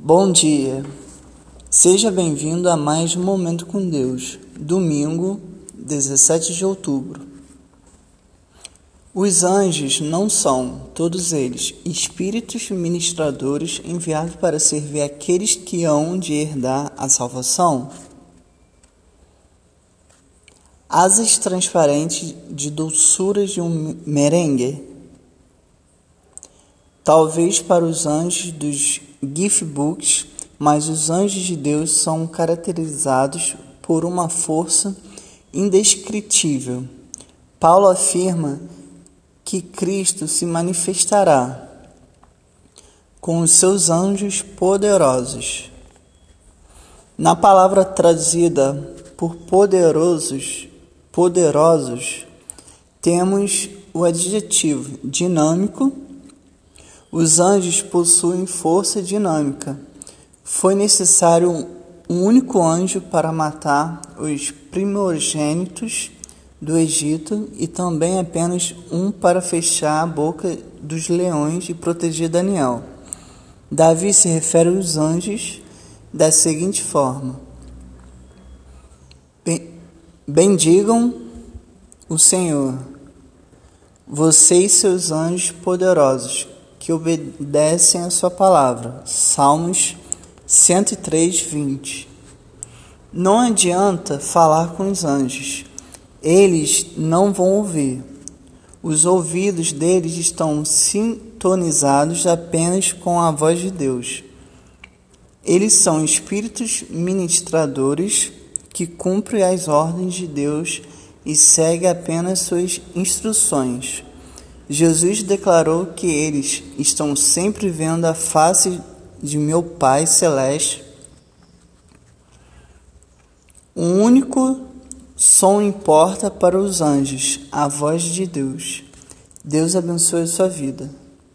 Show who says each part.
Speaker 1: Bom dia, seja bem-vindo a mais um Momento com Deus, domingo, 17 de outubro. Os anjos não são, todos eles, espíritos ministradores enviados para servir aqueles que hão de herdar a salvação? Asas transparentes de doçura de um merengue? Talvez para os anjos dos gift books, mas os anjos de Deus são caracterizados por uma força indescritível. Paulo afirma que Cristo se manifestará com os seus anjos poderosos. Na palavra traduzida por poderosos, poderosos, temos o adjetivo dinâmico os anjos possuem força dinâmica. Foi necessário um único anjo para matar os primogênitos do Egito e também apenas um para fechar a boca dos leões e proteger Daniel. Davi se refere aos anjos da seguinte forma: Bendigam o Senhor, vocês seus anjos poderosos que obedecem a sua palavra. Salmos 103, 20. Não adianta falar com os anjos, eles não vão ouvir. Os ouvidos deles estão sintonizados apenas com a voz de Deus. Eles são espíritos ministradores que cumprem as ordens de Deus e seguem apenas suas instruções. Jesus declarou que eles estão sempre vendo a face de meu Pai Celeste. Um único som importa para os anjos, a voz de Deus. Deus abençoe a sua vida.